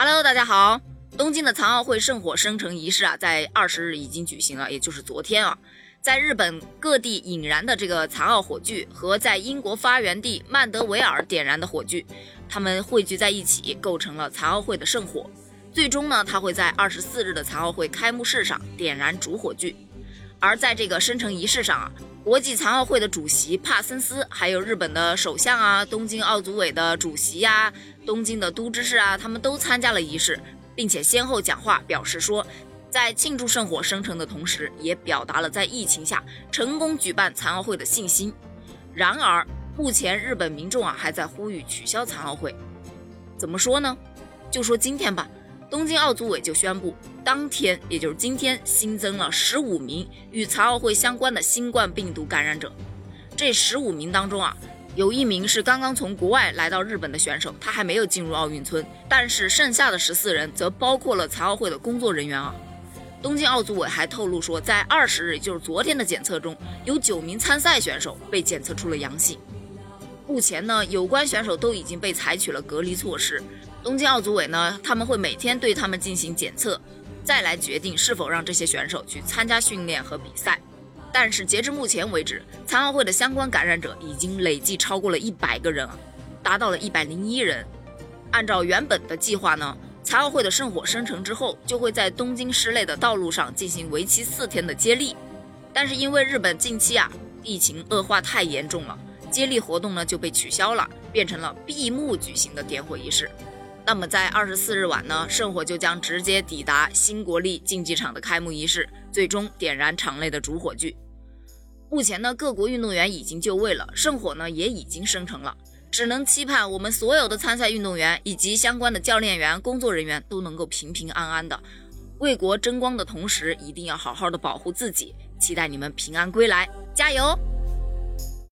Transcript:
Hello，大家好。东京的残奥会圣火生成仪式啊，在二十日已经举行了，也就是昨天啊，在日本各地引燃的这个残奥火炬和在英国发源地曼德维尔点燃的火炬，它们汇聚在一起，构成了残奥会的圣火。最终呢，它会在二十四日的残奥会开幕式上点燃主火炬。而在这个生成仪式上啊，国际残奥会的主席帕森斯，还有日本的首相啊，东京奥组委的主席呀，东京的都知事啊，他们都参加了仪式。并且先后讲话，表示说，在庆祝圣火生成的同时，也表达了在疫情下成功举办残奥会的信心。然而，目前日本民众啊还在呼吁取消残奥会。怎么说呢？就说今天吧，东京奥组委就宣布，当天也就是今天新增了十五名与残奥会相关的新冠病毒感染者。这十五名当中啊。有一名是刚刚从国外来到日本的选手，他还没有进入奥运村。但是剩下的十四人则包括了残奥会的工作人员啊。东京奥组委还透露说，在二十日，就是昨天的检测中，有九名参赛选手被检测出了阳性。目前呢，有关选手都已经被采取了隔离措施。东京奥组委呢，他们会每天对他们进行检测，再来决定是否让这些选手去参加训练和比赛。但是截至目前为止，残奥会的相关感染者已经累计超过了一百个人，达到了一百零一人。按照原本的计划呢，残奥会的圣火生成之后，就会在东京市内的道路上进行为期四天的接力。但是因为日本近期啊疫情恶化太严重了，接力活动呢就被取消了，变成了闭幕举行的点火仪式。那么在二十四日晚呢，圣火就将直接抵达新国立竞技场的开幕仪式，最终点燃场内的主火炬。目前呢，各国运动员已经就位了，圣火呢也已经生成了，只能期盼我们所有的参赛运动员以及相关的教练员、工作人员都能够平平安安的为国争光的同时，一定要好好的保护自己，期待你们平安归来，加油！